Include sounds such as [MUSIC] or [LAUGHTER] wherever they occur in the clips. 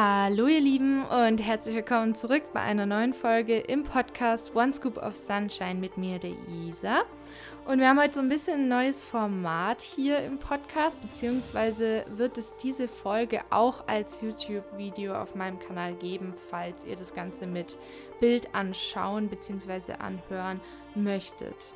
Hallo ihr Lieben und herzlich willkommen zurück bei einer neuen Folge im Podcast One Scoop of Sunshine mit mir, der Isa. Und wir haben heute so ein bisschen ein neues Format hier im Podcast, beziehungsweise wird es diese Folge auch als YouTube-Video auf meinem Kanal geben, falls ihr das Ganze mit Bild anschauen bzw. anhören möchtet.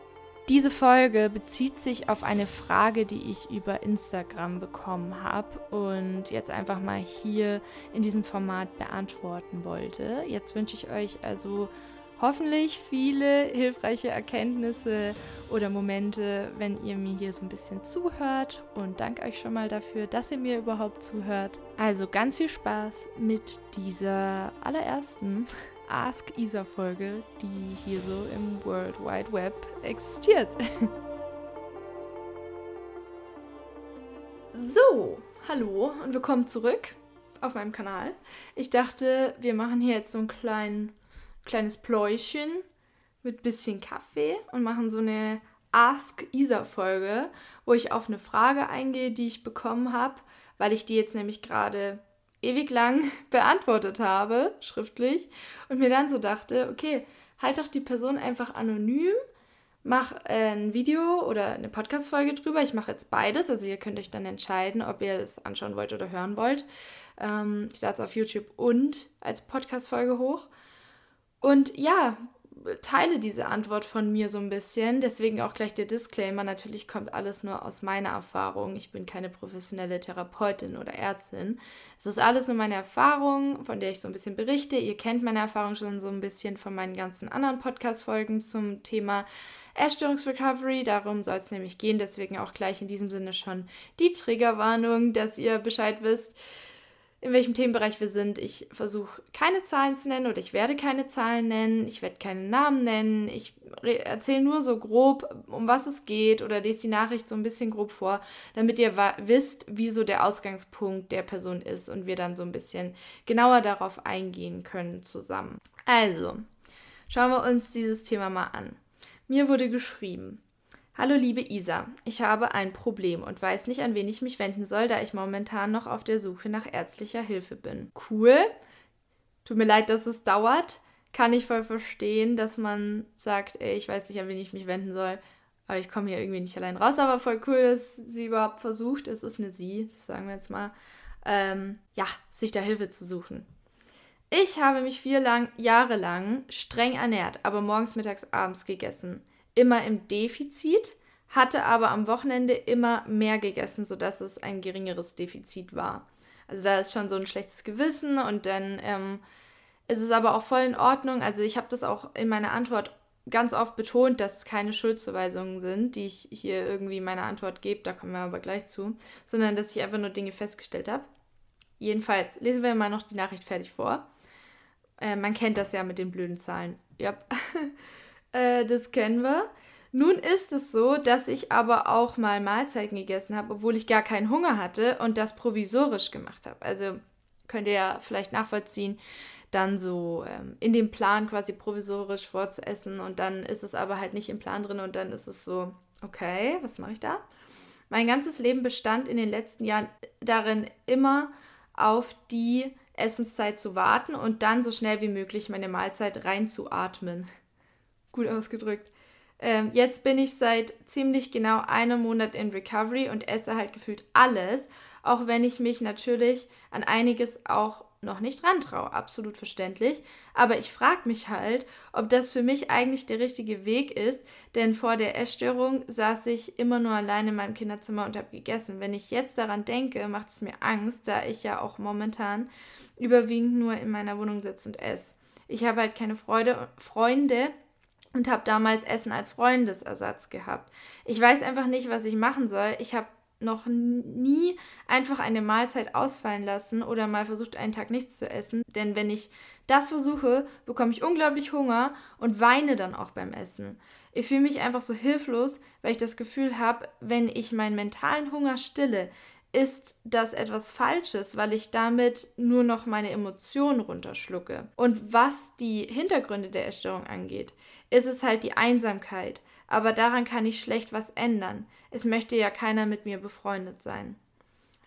Diese Folge bezieht sich auf eine Frage, die ich über Instagram bekommen habe und jetzt einfach mal hier in diesem Format beantworten wollte. Jetzt wünsche ich euch also hoffentlich viele hilfreiche Erkenntnisse oder Momente, wenn ihr mir hier so ein bisschen zuhört und danke euch schon mal dafür, dass ihr mir überhaupt zuhört. Also ganz viel Spaß mit dieser allerersten Ask Isa Folge, die hier so im World Wide Web existiert. [LAUGHS] so, hallo und willkommen zurück auf meinem Kanal. Ich dachte, wir machen hier jetzt so ein klein, kleines Pläuschen mit bisschen Kaffee und machen so eine Ask Isa Folge, wo ich auf eine Frage eingehe, die ich bekommen habe, weil ich die jetzt nämlich gerade ewig lang [LAUGHS] beantwortet habe, schriftlich, und mir dann so dachte, okay, halt doch die Person einfach anonym, mach äh, ein Video oder eine Podcast-Folge drüber. Ich mache jetzt beides, also ihr könnt euch dann entscheiden, ob ihr das anschauen wollt oder hören wollt. Ähm, ich lade es auf YouTube und als Podcast-Folge hoch. Und ja, teile diese Antwort von mir so ein bisschen. Deswegen auch gleich der Disclaimer. Natürlich kommt alles nur aus meiner Erfahrung. Ich bin keine professionelle Therapeutin oder Ärztin. Es ist alles nur meine Erfahrung, von der ich so ein bisschen berichte. Ihr kennt meine Erfahrung schon so ein bisschen von meinen ganzen anderen Podcast-Folgen zum Thema Essstörungsrecovery. Darum soll es nämlich gehen. Deswegen auch gleich in diesem Sinne schon die Triggerwarnung, dass ihr Bescheid wisst in welchem Themenbereich wir sind. Ich versuche keine Zahlen zu nennen oder ich werde keine Zahlen nennen. Ich werde keine Namen nennen. Ich erzähle nur so grob, um was es geht oder lese die Nachricht so ein bisschen grob vor, damit ihr wisst, wie so der Ausgangspunkt der Person ist und wir dann so ein bisschen genauer darauf eingehen können zusammen. Also, schauen wir uns dieses Thema mal an. Mir wurde geschrieben, Hallo liebe Isa, ich habe ein Problem und weiß nicht, an wen ich mich wenden soll, da ich momentan noch auf der Suche nach ärztlicher Hilfe bin. Cool. Tut mir leid, dass es dauert. Kann ich voll verstehen, dass man sagt, ey, ich weiß nicht, an wen ich mich wenden soll, aber ich komme hier irgendwie nicht allein raus. Aber voll cool, dass sie überhaupt versucht, es ist eine sie, das sagen wir jetzt mal, ähm, ja, sich da Hilfe zu suchen. Ich habe mich vier lang, Jahre lang streng ernährt, aber morgens, mittags, abends gegessen immer im Defizit, hatte aber am Wochenende immer mehr gegessen, sodass es ein geringeres Defizit war. Also da ist schon so ein schlechtes Gewissen und dann ähm, ist es aber auch voll in Ordnung. Also ich habe das auch in meiner Antwort ganz oft betont, dass es keine Schuldzuweisungen sind, die ich hier irgendwie in meiner Antwort gebe, da kommen wir aber gleich zu, sondern dass ich einfach nur Dinge festgestellt habe. Jedenfalls lesen wir mal noch die Nachricht fertig vor. Äh, man kennt das ja mit den blöden Zahlen. Ja. [LAUGHS] Äh, das kennen wir. Nun ist es so, dass ich aber auch mal Mahlzeiten gegessen habe, obwohl ich gar keinen Hunger hatte und das provisorisch gemacht habe. Also könnt ihr ja vielleicht nachvollziehen, dann so ähm, in dem Plan quasi provisorisch vorzuessen und dann ist es aber halt nicht im Plan drin und dann ist es so, okay, was mache ich da? Mein ganzes Leben bestand in den letzten Jahren darin, immer auf die Essenszeit zu warten und dann so schnell wie möglich meine Mahlzeit reinzuatmen. Gut ausgedrückt. Ähm, jetzt bin ich seit ziemlich genau einem Monat in Recovery und esse halt gefühlt alles, auch wenn ich mich natürlich an einiges auch noch nicht rantraue. Absolut verständlich. Aber ich frage mich halt, ob das für mich eigentlich der richtige Weg ist, denn vor der Essstörung saß ich immer nur alleine in meinem Kinderzimmer und habe gegessen. Wenn ich jetzt daran denke, macht es mir Angst, da ich ja auch momentan überwiegend nur in meiner Wohnung sitze und esse. Ich habe halt keine Freude, Freunde und habe damals Essen als Freundesersatz gehabt. Ich weiß einfach nicht, was ich machen soll. Ich habe noch nie einfach eine Mahlzeit ausfallen lassen oder mal versucht, einen Tag nichts zu essen. Denn wenn ich das versuche, bekomme ich unglaublich Hunger und weine dann auch beim Essen. Ich fühle mich einfach so hilflos, weil ich das Gefühl habe, wenn ich meinen mentalen Hunger stille, ist das etwas Falsches, weil ich damit nur noch meine Emotionen runterschlucke. Und was die Hintergründe der Essstörung angeht, ist es halt die Einsamkeit. Aber daran kann ich schlecht was ändern. Es möchte ja keiner mit mir befreundet sein.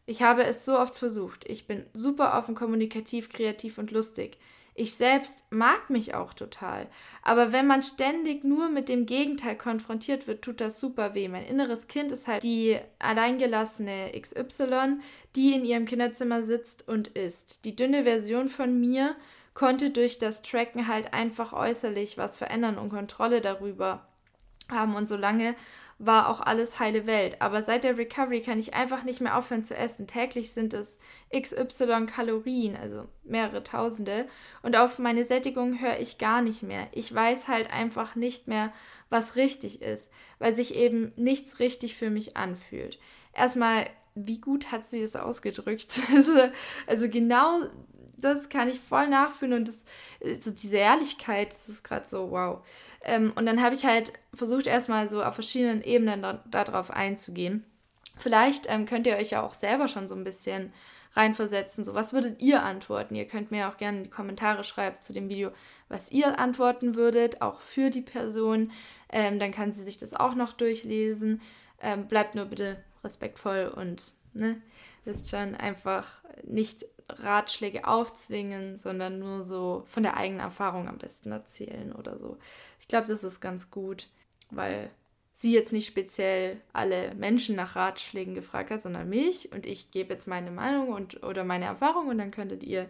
Ich habe es so oft versucht. Ich bin super offen, kommunikativ, kreativ und lustig. Ich selbst mag mich auch total. Aber wenn man ständig nur mit dem Gegenteil konfrontiert wird, tut das super weh. Mein inneres Kind ist halt die alleingelassene XY, die in ihrem Kinderzimmer sitzt und isst. Die dünne Version von mir konnte durch das Tracken halt einfach äußerlich was verändern und Kontrolle darüber haben. Und solange war auch alles heile Welt. Aber seit der Recovery kann ich einfach nicht mehr aufhören zu essen. Täglich sind es XY Kalorien, also mehrere Tausende. Und auf meine Sättigung höre ich gar nicht mehr. Ich weiß halt einfach nicht mehr, was richtig ist, weil sich eben nichts richtig für mich anfühlt. Erstmal, wie gut hat sie das ausgedrückt? [LAUGHS] also genau das kann ich voll nachfühlen und das, so diese Ehrlichkeit, das ist gerade so wow. Ähm, und dann habe ich halt versucht, erstmal so auf verschiedenen Ebenen darauf da einzugehen. Vielleicht ähm, könnt ihr euch ja auch selber schon so ein bisschen reinversetzen. So, was würdet ihr antworten? Ihr könnt mir auch gerne in die Kommentare schreiben zu dem Video, was ihr antworten würdet, auch für die Person. Ähm, dann kann sie sich das auch noch durchlesen. Ähm, bleibt nur bitte respektvoll und, ne, wisst schon, einfach nicht Ratschläge aufzwingen, sondern nur so von der eigenen Erfahrung am besten erzählen oder so. Ich glaube, das ist ganz gut, weil sie jetzt nicht speziell alle Menschen nach Ratschlägen gefragt hat, sondern mich und ich gebe jetzt meine Meinung und oder meine Erfahrung und dann könntet ihr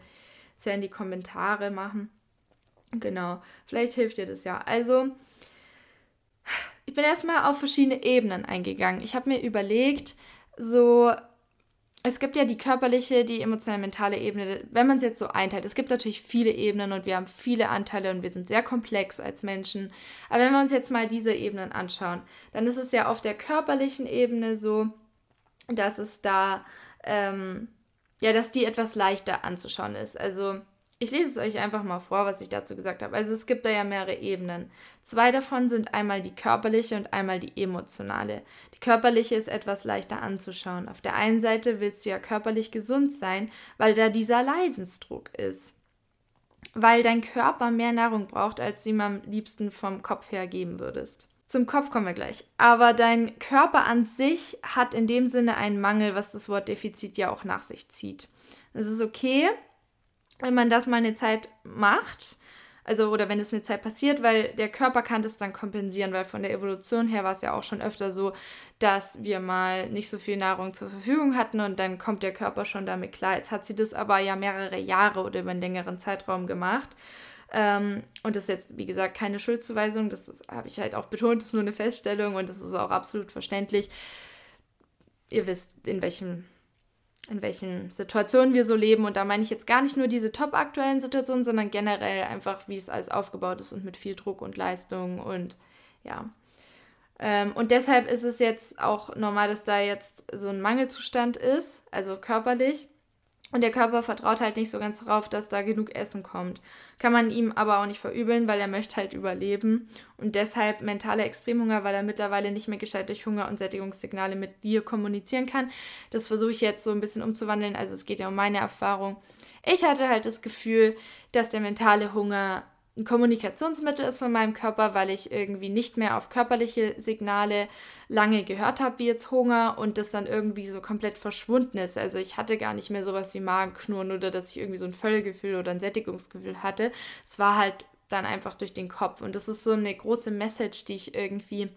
es ja in die Kommentare machen. Genau, vielleicht hilft dir das ja. Also, ich bin erstmal auf verschiedene Ebenen eingegangen. Ich habe mir überlegt, so es gibt ja die körperliche, die emotionale, mentale Ebene, wenn man es jetzt so einteilt. Es gibt natürlich viele Ebenen und wir haben viele Anteile und wir sind sehr komplex als Menschen. Aber wenn wir uns jetzt mal diese Ebenen anschauen, dann ist es ja auf der körperlichen Ebene so, dass es da, ähm, ja, dass die etwas leichter anzuschauen ist. Also ich lese es euch einfach mal vor, was ich dazu gesagt habe. Also es gibt da ja mehrere Ebenen. Zwei davon sind einmal die körperliche und einmal die emotionale. Die körperliche ist etwas leichter anzuschauen. Auf der einen Seite willst du ja körperlich gesund sein, weil da dieser Leidensdruck ist. Weil dein Körper mehr Nahrung braucht, als du ihm am liebsten vom Kopf her geben würdest. Zum Kopf kommen wir gleich. Aber dein Körper an sich hat in dem Sinne einen Mangel, was das Wort Defizit ja auch nach sich zieht. Es ist okay, wenn man das mal eine Zeit macht, also oder wenn es eine Zeit passiert, weil der Körper kann das dann kompensieren, weil von der Evolution her war es ja auch schon öfter so, dass wir mal nicht so viel Nahrung zur Verfügung hatten und dann kommt der Körper schon damit klar. Jetzt hat sie das aber ja mehrere Jahre oder über einen längeren Zeitraum gemacht. Ähm, und das ist jetzt, wie gesagt, keine Schuldzuweisung, das habe ich halt auch betont, das ist nur eine Feststellung und das ist auch absolut verständlich. Ihr wisst, in welchem in welchen Situationen wir so leben. Und da meine ich jetzt gar nicht nur diese top aktuellen Situationen, sondern generell einfach, wie es alles aufgebaut ist und mit viel Druck und Leistung und ja. Ähm, und deshalb ist es jetzt auch normal, dass da jetzt so ein Mangelzustand ist, also körperlich. Und der Körper vertraut halt nicht so ganz darauf, dass da genug Essen kommt. Kann man ihm aber auch nicht verübeln, weil er möchte halt überleben. Und deshalb mentale Extremhunger, weil er mittlerweile nicht mehr gescheit durch Hunger und Sättigungssignale mit dir kommunizieren kann. Das versuche ich jetzt so ein bisschen umzuwandeln. Also es geht ja um meine Erfahrung. Ich hatte halt das Gefühl, dass der mentale Hunger ein Kommunikationsmittel ist von meinem Körper, weil ich irgendwie nicht mehr auf körperliche Signale lange gehört habe, wie jetzt Hunger und das dann irgendwie so komplett verschwunden ist. Also ich hatte gar nicht mehr sowas wie Magenknurren oder dass ich irgendwie so ein Völlegefühl oder ein Sättigungsgefühl hatte. Es war halt dann einfach durch den Kopf und das ist so eine große Message, die ich irgendwie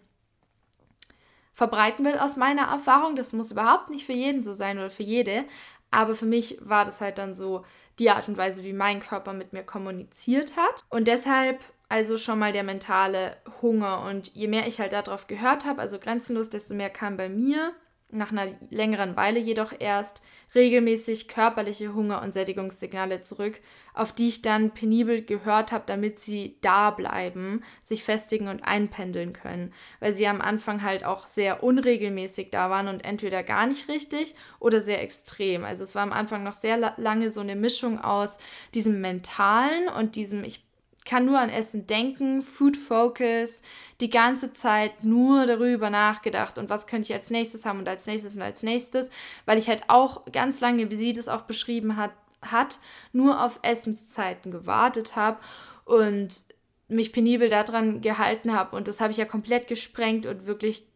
verbreiten will aus meiner Erfahrung. Das muss überhaupt nicht für jeden so sein oder für jede, aber für mich war das halt dann so die Art und Weise, wie mein Körper mit mir kommuniziert hat. Und deshalb also schon mal der mentale Hunger. Und je mehr ich halt darauf gehört habe, also grenzenlos, desto mehr kam bei mir nach einer längeren Weile jedoch erst regelmäßig körperliche Hunger- und Sättigungssignale zurück, auf die ich dann penibel gehört habe, damit sie da bleiben, sich festigen und einpendeln können, weil sie am Anfang halt auch sehr unregelmäßig da waren und entweder gar nicht richtig oder sehr extrem. Also es war am Anfang noch sehr lange so eine Mischung aus diesem mentalen und diesem ich kann nur an Essen denken, Food Focus, die ganze Zeit nur darüber nachgedacht und was könnte ich als nächstes haben und als nächstes und als nächstes, weil ich halt auch ganz lange, wie sie das auch beschrieben hat, hat nur auf Essenszeiten gewartet habe und mich penibel daran gehalten habe und das habe ich ja komplett gesprengt und wirklich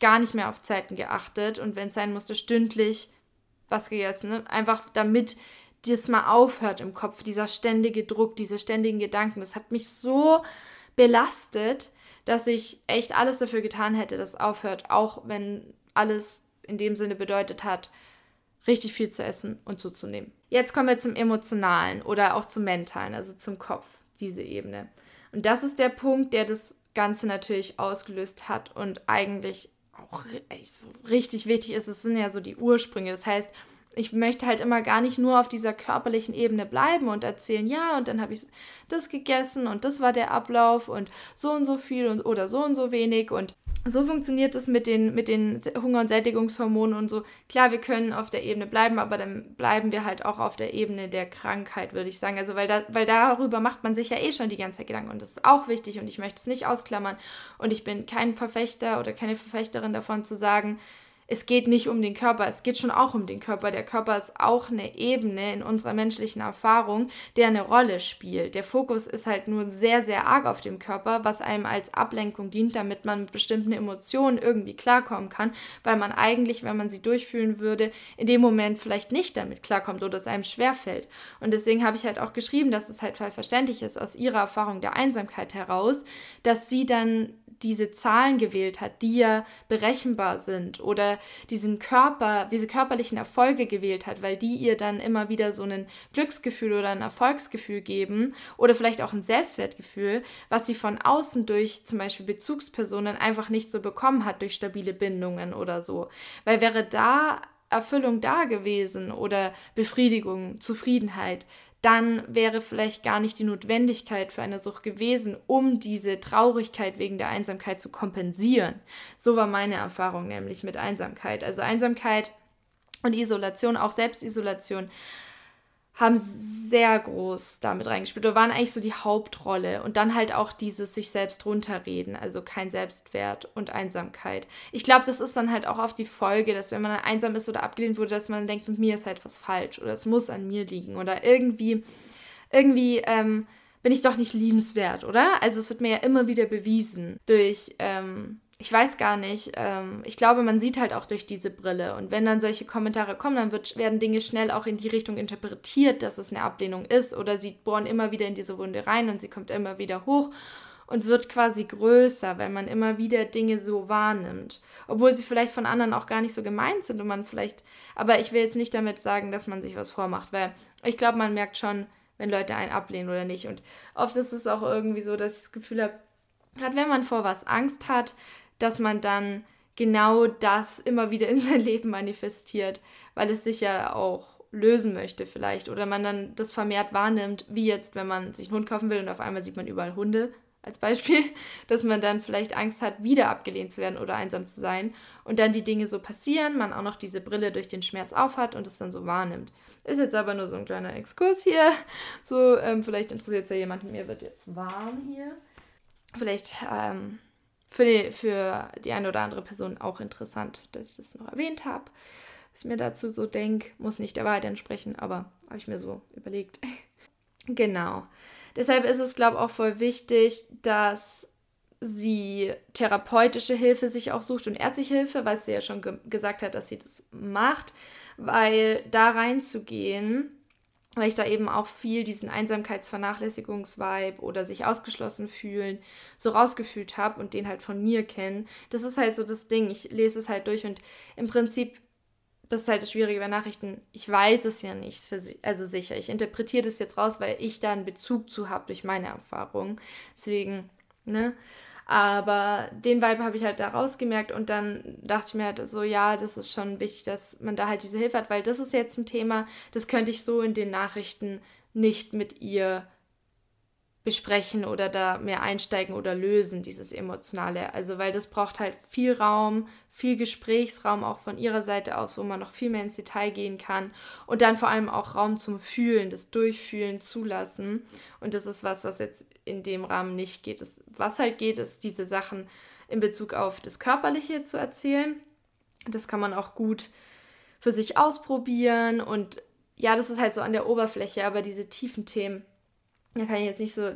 gar nicht mehr auf Zeiten geachtet und wenn es sein musste, stündlich was gegessen. Ne? Einfach damit das mal aufhört im Kopf, dieser ständige Druck, diese ständigen Gedanken. Das hat mich so belastet, dass ich echt alles dafür getan hätte, dass es aufhört, auch wenn alles in dem Sinne bedeutet hat, richtig viel zu essen und zuzunehmen. Jetzt kommen wir zum emotionalen oder auch zum mentalen, also zum Kopf, diese Ebene. Und das ist der Punkt, der das Ganze natürlich ausgelöst hat und eigentlich auch richtig wichtig ist. Es sind ja so die Ursprünge. Das heißt, ich möchte halt immer gar nicht nur auf dieser körperlichen Ebene bleiben und erzählen, ja, und dann habe ich das gegessen und das war der Ablauf und so und so viel und oder so und so wenig und so funktioniert es mit den, mit den Hunger- und Sättigungshormonen und so. Klar, wir können auf der Ebene bleiben, aber dann bleiben wir halt auch auf der Ebene der Krankheit, würde ich sagen. Also, weil, da, weil darüber macht man sich ja eh schon die ganze Zeit Gedanken. Und das ist auch wichtig und ich möchte es nicht ausklammern. Und ich bin kein Verfechter oder keine Verfechterin davon zu sagen, es geht nicht um den Körper, es geht schon auch um den Körper. Der Körper ist auch eine Ebene in unserer menschlichen Erfahrung, der eine Rolle spielt. Der Fokus ist halt nur sehr, sehr arg auf dem Körper, was einem als Ablenkung dient, damit man mit bestimmten Emotionen irgendwie klarkommen kann, weil man eigentlich, wenn man sie durchfühlen würde, in dem Moment vielleicht nicht damit klarkommt oder es einem schwerfällt. Und deswegen habe ich halt auch geschrieben, dass es halt verständlich ist aus ihrer Erfahrung der Einsamkeit heraus, dass sie dann diese Zahlen gewählt hat, die ja berechenbar sind oder diesen Körper, diese körperlichen Erfolge gewählt hat, weil die ihr dann immer wieder so ein Glücksgefühl oder ein Erfolgsgefühl geben oder vielleicht auch ein Selbstwertgefühl, was sie von außen durch zum Beispiel Bezugspersonen einfach nicht so bekommen hat durch stabile Bindungen oder so. Weil wäre da Erfüllung da gewesen oder Befriedigung, Zufriedenheit, dann wäre vielleicht gar nicht die Notwendigkeit für eine Sucht gewesen, um diese Traurigkeit wegen der Einsamkeit zu kompensieren. So war meine Erfahrung nämlich mit Einsamkeit. Also Einsamkeit und Isolation, auch Selbstisolation, haben sehr groß damit reingespielt oder waren eigentlich so die Hauptrolle. Und dann halt auch dieses sich selbst runterreden, also kein Selbstwert und Einsamkeit. Ich glaube, das ist dann halt auch oft die Folge, dass wenn man dann einsam ist oder abgelehnt wurde, dass man denkt, mit mir ist halt was falsch oder es muss an mir liegen oder irgendwie, irgendwie, ähm, bin ich doch nicht liebenswert, oder? Also es wird mir ja immer wieder bewiesen durch ähm, ich weiß gar nicht, ähm, ich glaube, man sieht halt auch durch diese Brille. Und wenn dann solche Kommentare kommen, dann wird, werden Dinge schnell auch in die Richtung interpretiert, dass es eine Ablehnung ist. Oder sie bohren immer wieder in diese Wunde rein und sie kommt immer wieder hoch und wird quasi größer, weil man immer wieder Dinge so wahrnimmt. Obwohl sie vielleicht von anderen auch gar nicht so gemeint sind und man vielleicht. Aber ich will jetzt nicht damit sagen, dass man sich was vormacht, weil ich glaube, man merkt schon, wenn Leute einen ablehnen oder nicht. Und oft ist es auch irgendwie so, dass ich das Gefühl habe, gerade wenn man vor was Angst hat, dass man dann genau das immer wieder in sein Leben manifestiert, weil es sich ja auch lösen möchte vielleicht oder man dann das vermehrt wahrnimmt, wie jetzt, wenn man sich einen Hund kaufen will und auf einmal sieht man überall Hunde als Beispiel, [LAUGHS] dass man dann vielleicht Angst hat, wieder abgelehnt zu werden oder einsam zu sein und dann die Dinge so passieren, man auch noch diese Brille durch den Schmerz aufhat und es dann so wahrnimmt. Ist jetzt aber nur so ein kleiner Exkurs hier. So, ähm, vielleicht interessiert es ja jemanden, mir wird jetzt warm hier. Vielleicht ähm, für die, für die eine oder andere Person auch interessant, dass ich das noch erwähnt habe. Was ich mir dazu so denke, muss nicht der Wahrheit entsprechen, aber habe ich mir so überlegt. [LAUGHS] genau. Deshalb ist es, glaube ich, auch voll wichtig, dass sie therapeutische Hilfe sich auch sucht und ärztliche Hilfe, weil sie ja schon ge gesagt hat, dass sie das macht, weil da reinzugehen weil ich da eben auch viel diesen Einsamkeitsvernachlässigungsvibe oder sich ausgeschlossen fühlen so rausgefühlt habe und den halt von mir kennen. Das ist halt so das Ding. Ich lese es halt durch und im Prinzip, das ist halt das Schwierige bei Nachrichten, ich weiß es ja nicht, also sicher. Ich interpretiere das jetzt raus, weil ich da einen Bezug zu habe durch meine Erfahrung. Deswegen, ne? Aber den Vibe habe ich halt da rausgemerkt und dann dachte ich mir halt so, ja, das ist schon wichtig, dass man da halt diese Hilfe hat, weil das ist jetzt ein Thema, das könnte ich so in den Nachrichten nicht mit ihr besprechen oder da mehr einsteigen oder lösen, dieses Emotionale. Also, weil das braucht halt viel Raum, viel Gesprächsraum auch von ihrer Seite aus, wo man noch viel mehr ins Detail gehen kann und dann vor allem auch Raum zum Fühlen, das Durchfühlen zulassen. Und das ist was, was jetzt in dem Rahmen nicht geht. Das, was halt geht, ist diese Sachen in Bezug auf das Körperliche zu erzählen. Das kann man auch gut für sich ausprobieren und ja, das ist halt so an der Oberfläche, aber diese tiefen Themen da kann ich jetzt nicht so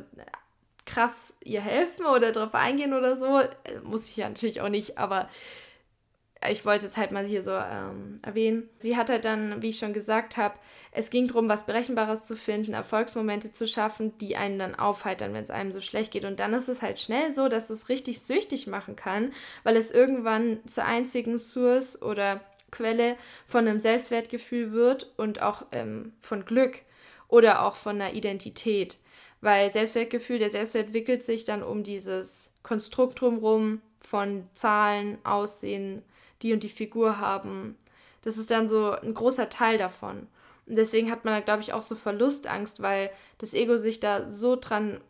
krass ihr helfen oder darauf eingehen oder so. Äh, muss ich ja natürlich auch nicht, aber ich wollte jetzt halt mal hier so ähm, erwähnen. Sie hat halt dann, wie ich schon gesagt habe, es ging darum, was Berechenbares zu finden, Erfolgsmomente zu schaffen, die einen dann aufheitern, wenn es einem so schlecht geht. Und dann ist es halt schnell so, dass es richtig süchtig machen kann, weil es irgendwann zur einzigen Source oder Quelle von einem Selbstwertgefühl wird und auch ähm, von Glück oder auch von einer Identität. Weil Selbstwertgefühl, der Selbstwert entwickelt sich dann um dieses Konstrukt drumherum von Zahlen, Aussehen, die und die Figur haben. Das ist dann so ein großer Teil davon. Und deswegen hat man da, glaube ich, auch so Verlustangst, weil das Ego sich da so dran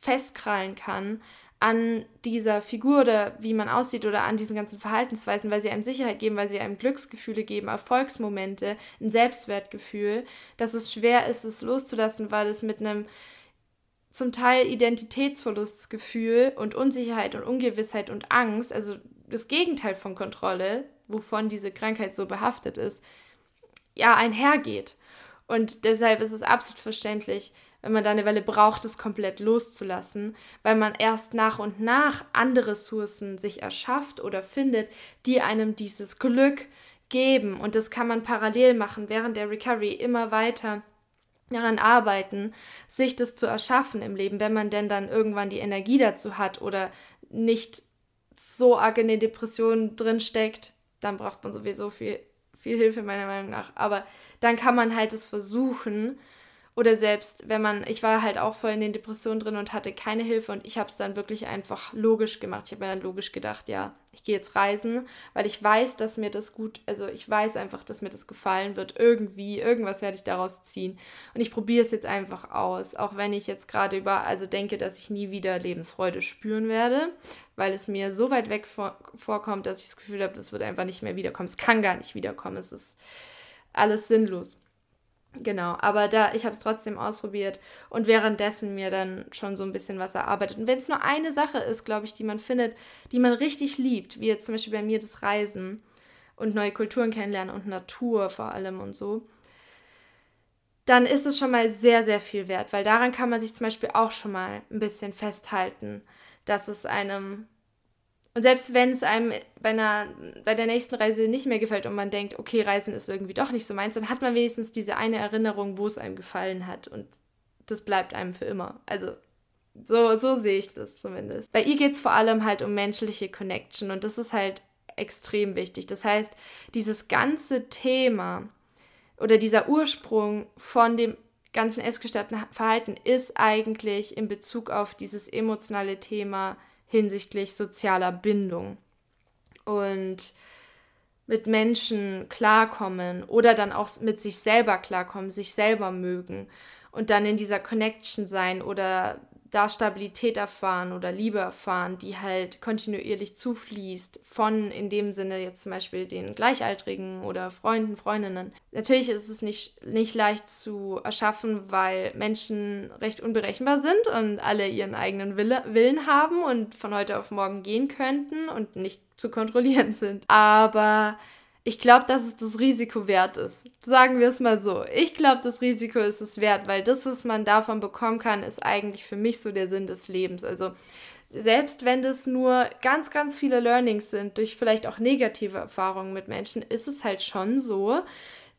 festkrallen kann an dieser Figur oder wie man aussieht oder an diesen ganzen Verhaltensweisen, weil sie einem Sicherheit geben, weil sie einem Glücksgefühle geben, Erfolgsmomente, ein Selbstwertgefühl, dass es schwer ist, es loszulassen, weil es mit einem zum Teil Identitätsverlustgefühl und Unsicherheit und Ungewissheit und Angst, also das Gegenteil von Kontrolle, wovon diese Krankheit so behaftet ist, ja, einhergeht. Und deshalb ist es absolut verständlich, wenn man da eine Weile braucht, es komplett loszulassen, weil man erst nach und nach andere Ressourcen sich erschafft oder findet, die einem dieses Glück geben. Und das kann man parallel machen, während der Recovery immer weiter daran arbeiten, sich das zu erschaffen im Leben, wenn man denn dann irgendwann die Energie dazu hat oder nicht so arg in den Depressionen drin steckt, dann braucht man sowieso viel, viel Hilfe meiner Meinung nach. Aber dann kann man halt es versuchen, oder selbst, wenn man, ich war halt auch voll in den Depressionen drin und hatte keine Hilfe und ich habe es dann wirklich einfach logisch gemacht. Ich habe mir dann logisch gedacht, ja, ich gehe jetzt reisen, weil ich weiß, dass mir das gut, also ich weiß einfach, dass mir das gefallen wird. Irgendwie, irgendwas werde ich daraus ziehen. Und ich probiere es jetzt einfach aus, auch wenn ich jetzt gerade über, also denke, dass ich nie wieder Lebensfreude spüren werde, weil es mir so weit weg vor, vorkommt, dass ich das Gefühl habe, das wird einfach nicht mehr wiederkommen. Es kann gar nicht wiederkommen. Es ist alles sinnlos. Genau, aber da, ich habe es trotzdem ausprobiert und währenddessen mir dann schon so ein bisschen was erarbeitet. Und wenn es nur eine Sache ist, glaube ich, die man findet, die man richtig liebt, wie jetzt zum Beispiel bei mir das Reisen und neue Kulturen kennenlernen und Natur vor allem und so, dann ist es schon mal sehr, sehr viel wert, weil daran kann man sich zum Beispiel auch schon mal ein bisschen festhalten, dass es einem und selbst wenn es einem bei, einer, bei der nächsten Reise nicht mehr gefällt und man denkt, okay, Reisen ist irgendwie doch nicht so meins, dann hat man wenigstens diese eine Erinnerung, wo es einem gefallen hat. Und das bleibt einem für immer. Also so, so sehe ich das zumindest. Bei ihr geht es vor allem halt um menschliche Connection und das ist halt extrem wichtig. Das heißt, dieses ganze Thema oder dieser Ursprung von dem ganzen essgestörten Verhalten ist eigentlich in Bezug auf dieses emotionale Thema hinsichtlich sozialer Bindung und mit Menschen klarkommen oder dann auch mit sich selber klarkommen, sich selber mögen und dann in dieser Connection sein oder da Stabilität erfahren oder Liebe erfahren, die halt kontinuierlich zufließt von in dem Sinne jetzt zum Beispiel den Gleichaltrigen oder Freunden, Freundinnen. Natürlich ist es nicht, nicht leicht zu erschaffen, weil Menschen recht unberechenbar sind und alle ihren eigenen Wille, Willen haben und von heute auf morgen gehen könnten und nicht zu kontrollieren [LAUGHS] sind. Aber ich glaube, dass es das Risiko wert ist. Sagen wir es mal so. Ich glaube, das Risiko ist es wert, weil das, was man davon bekommen kann, ist eigentlich für mich so der Sinn des Lebens. Also selbst wenn das nur ganz, ganz viele Learnings sind, durch vielleicht auch negative Erfahrungen mit Menschen, ist es halt schon so,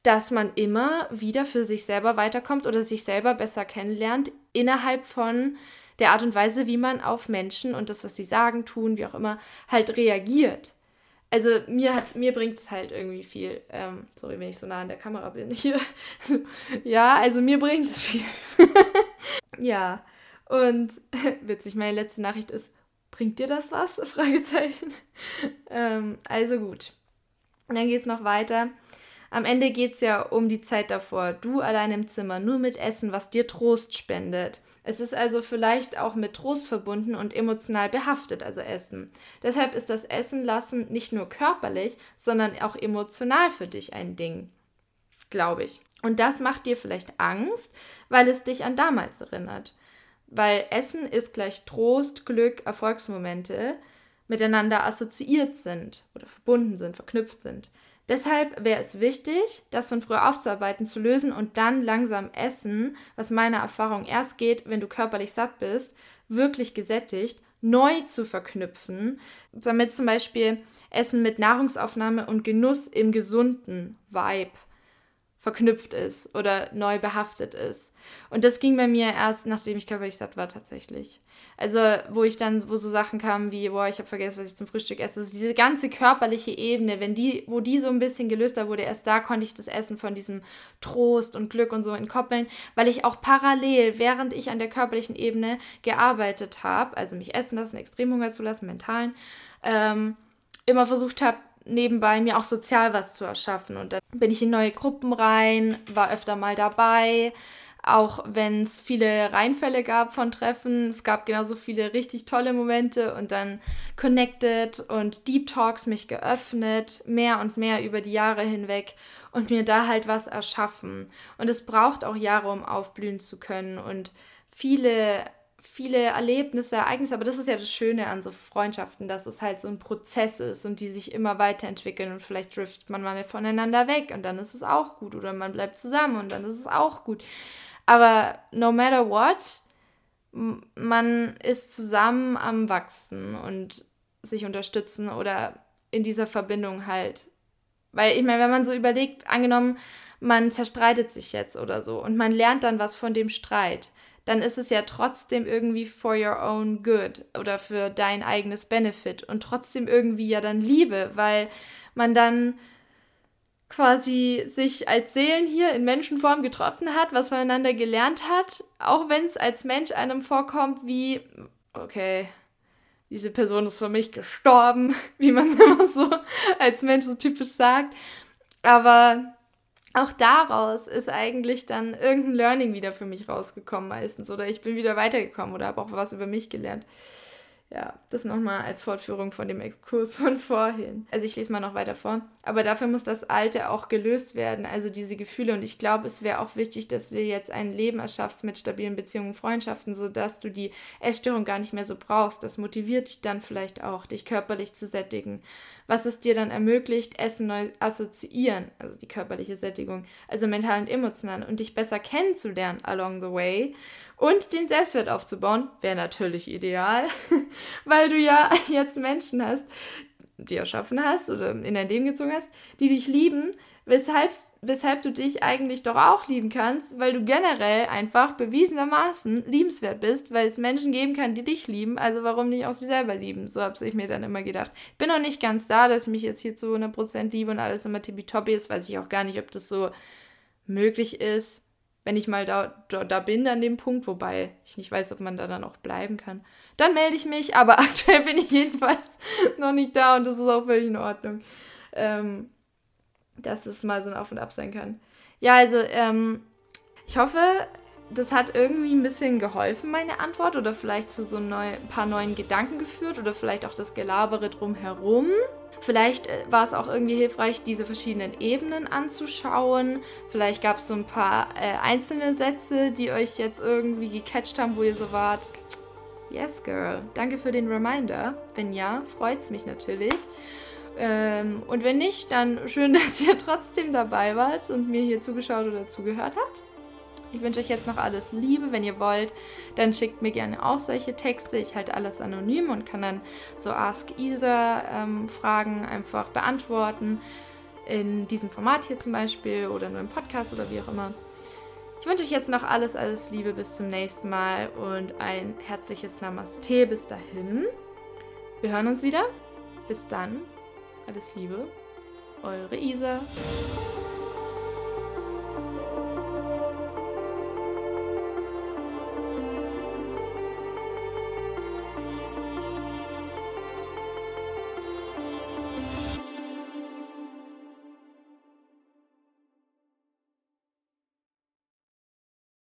dass man immer wieder für sich selber weiterkommt oder sich selber besser kennenlernt innerhalb von der Art und Weise, wie man auf Menschen und das, was sie sagen, tun, wie auch immer, halt reagiert also mir hat, mir bringt es halt irgendwie viel. Ähm, sorry, wenn ich so nah an der Kamera bin hier. [LAUGHS] ja, also mir bringt es viel. [LAUGHS] ja. Und [LAUGHS] witzig, meine letzte Nachricht ist, bringt dir das was? Fragezeichen. ähm, also gut. dann geht es noch weiter. Am Ende geht es ja um die Zeit davor. Du allein im Zimmer, nur mit Essen, was dir Trost spendet. Es ist also vielleicht auch mit Trost verbunden und emotional behaftet, also Essen. Deshalb ist das Essen lassen nicht nur körperlich, sondern auch emotional für dich ein Ding, glaube ich. Und das macht dir vielleicht Angst, weil es dich an damals erinnert. Weil Essen ist gleich Trost, Glück, Erfolgsmomente miteinander assoziiert sind oder verbunden sind, verknüpft sind. Deshalb wäre es wichtig, das von früher aufzuarbeiten, zu lösen und dann langsam essen, was meiner Erfahrung erst geht, wenn du körperlich satt bist, wirklich gesättigt, neu zu verknüpfen, damit zum Beispiel Essen mit Nahrungsaufnahme und Genuss im gesunden Vibe verknüpft ist oder neu behaftet ist. Und das ging bei mir erst, nachdem ich körperlich satt war, tatsächlich. Also, wo ich dann, wo so Sachen kamen wie, boah, ich habe vergessen, was ich zum Frühstück esse. Also diese ganze körperliche Ebene, wenn die, wo die so ein bisschen gelöster wurde, erst da konnte ich das Essen von diesem Trost und Glück und so entkoppeln, weil ich auch parallel, während ich an der körperlichen Ebene gearbeitet habe, also mich essen lassen, Extremhunger zu lassen, mentalen, ähm, immer versucht habe, nebenbei mir auch sozial was zu erschaffen. Und dann bin ich in neue Gruppen rein, war öfter mal dabei, auch wenn es viele Reinfälle gab von Treffen. Es gab genauso viele richtig tolle Momente und dann connected und Deep Talks mich geöffnet, mehr und mehr über die Jahre hinweg und mir da halt was erschaffen. Und es braucht auch Jahre, um aufblühen zu können und viele viele Erlebnisse, Ereignisse, aber das ist ja das Schöne an so Freundschaften, dass es halt so ein Prozess ist und die sich immer weiterentwickeln und vielleicht driftet man mal voneinander weg und dann ist es auch gut oder man bleibt zusammen und dann ist es auch gut. Aber no matter what, man ist zusammen am Wachsen und sich unterstützen oder in dieser Verbindung halt. Weil ich meine, wenn man so überlegt, angenommen, man zerstreitet sich jetzt oder so und man lernt dann was von dem Streit dann ist es ja trotzdem irgendwie for your own good oder für dein eigenes Benefit und trotzdem irgendwie ja dann Liebe, weil man dann quasi sich als Seelen hier in Menschenform getroffen hat, was voneinander gelernt hat, auch wenn es als Mensch einem vorkommt wie, okay, diese Person ist für mich gestorben, [LAUGHS] wie man [LAUGHS] immer so als Mensch so typisch sagt. Aber auch daraus ist eigentlich dann irgendein Learning wieder für mich rausgekommen meistens. Oder ich bin wieder weitergekommen oder habe auch was über mich gelernt. Ja, das nochmal als Fortführung von dem Exkurs von vorhin. Also ich lese mal noch weiter vor. Aber dafür muss das Alte auch gelöst werden, also diese Gefühle. Und ich glaube, es wäre auch wichtig, dass du dir jetzt ein Leben erschaffst mit stabilen Beziehungen, Freundschaften, sodass du die Essstörung gar nicht mehr so brauchst. Das motiviert dich dann vielleicht auch, dich körperlich zu sättigen. Was es dir dann ermöglicht, Essen neu assoziieren, also die körperliche Sättigung, also mental und emotional, und dich besser kennenzulernen along the way und den Selbstwert aufzubauen, wäre natürlich ideal, [LAUGHS] weil du ja [LAUGHS] jetzt Menschen hast, die erschaffen hast oder in dein Leben gezogen hast, die dich lieben, weshalb, weshalb du dich eigentlich doch auch lieben kannst, weil du generell einfach bewiesenermaßen liebenswert bist, weil es Menschen geben kann, die dich lieben, also warum nicht auch sie selber lieben? So habe ich mir dann immer gedacht. Bin noch nicht ganz da, dass ich mich jetzt hier zu 100% liebe und alles immer tippitoppi ist, weiß ich auch gar nicht, ob das so möglich ist wenn ich mal da, da, da, bin an dem Punkt, wobei ich nicht weiß, ob man da dann auch bleiben kann, dann melde ich mich, aber [LAUGHS] aktuell bin ich jedenfalls noch nicht da und das ist auch völlig in Ordnung, ähm, dass es mal so ein Auf und Ab sein kann. Ja, also ähm, ich hoffe, das hat irgendwie ein bisschen geholfen, meine Antwort, oder vielleicht zu so neu, ein paar neuen Gedanken geführt oder vielleicht auch das Gelabere drumherum. Vielleicht äh, war es auch irgendwie hilfreich, diese verschiedenen Ebenen anzuschauen. Vielleicht gab es so ein paar äh, einzelne Sätze, die euch jetzt irgendwie gecatcht haben, wo ihr so wart. Yes, girl. Danke für den Reminder. Wenn ja, freut es mich natürlich. Ähm, und wenn nicht, dann schön, [LAUGHS] dass ihr trotzdem dabei wart und mir hier zugeschaut oder zugehört habt. Ich wünsche euch jetzt noch alles Liebe. Wenn ihr wollt, dann schickt mir gerne auch solche Texte. Ich halte alles anonym und kann dann so Ask Isa ähm, Fragen einfach beantworten. In diesem Format hier zum Beispiel oder nur im Podcast oder wie auch immer. Ich wünsche euch jetzt noch alles, alles Liebe bis zum nächsten Mal und ein herzliches Namaste bis dahin. Wir hören uns wieder. Bis dann. Alles Liebe. Eure Isa.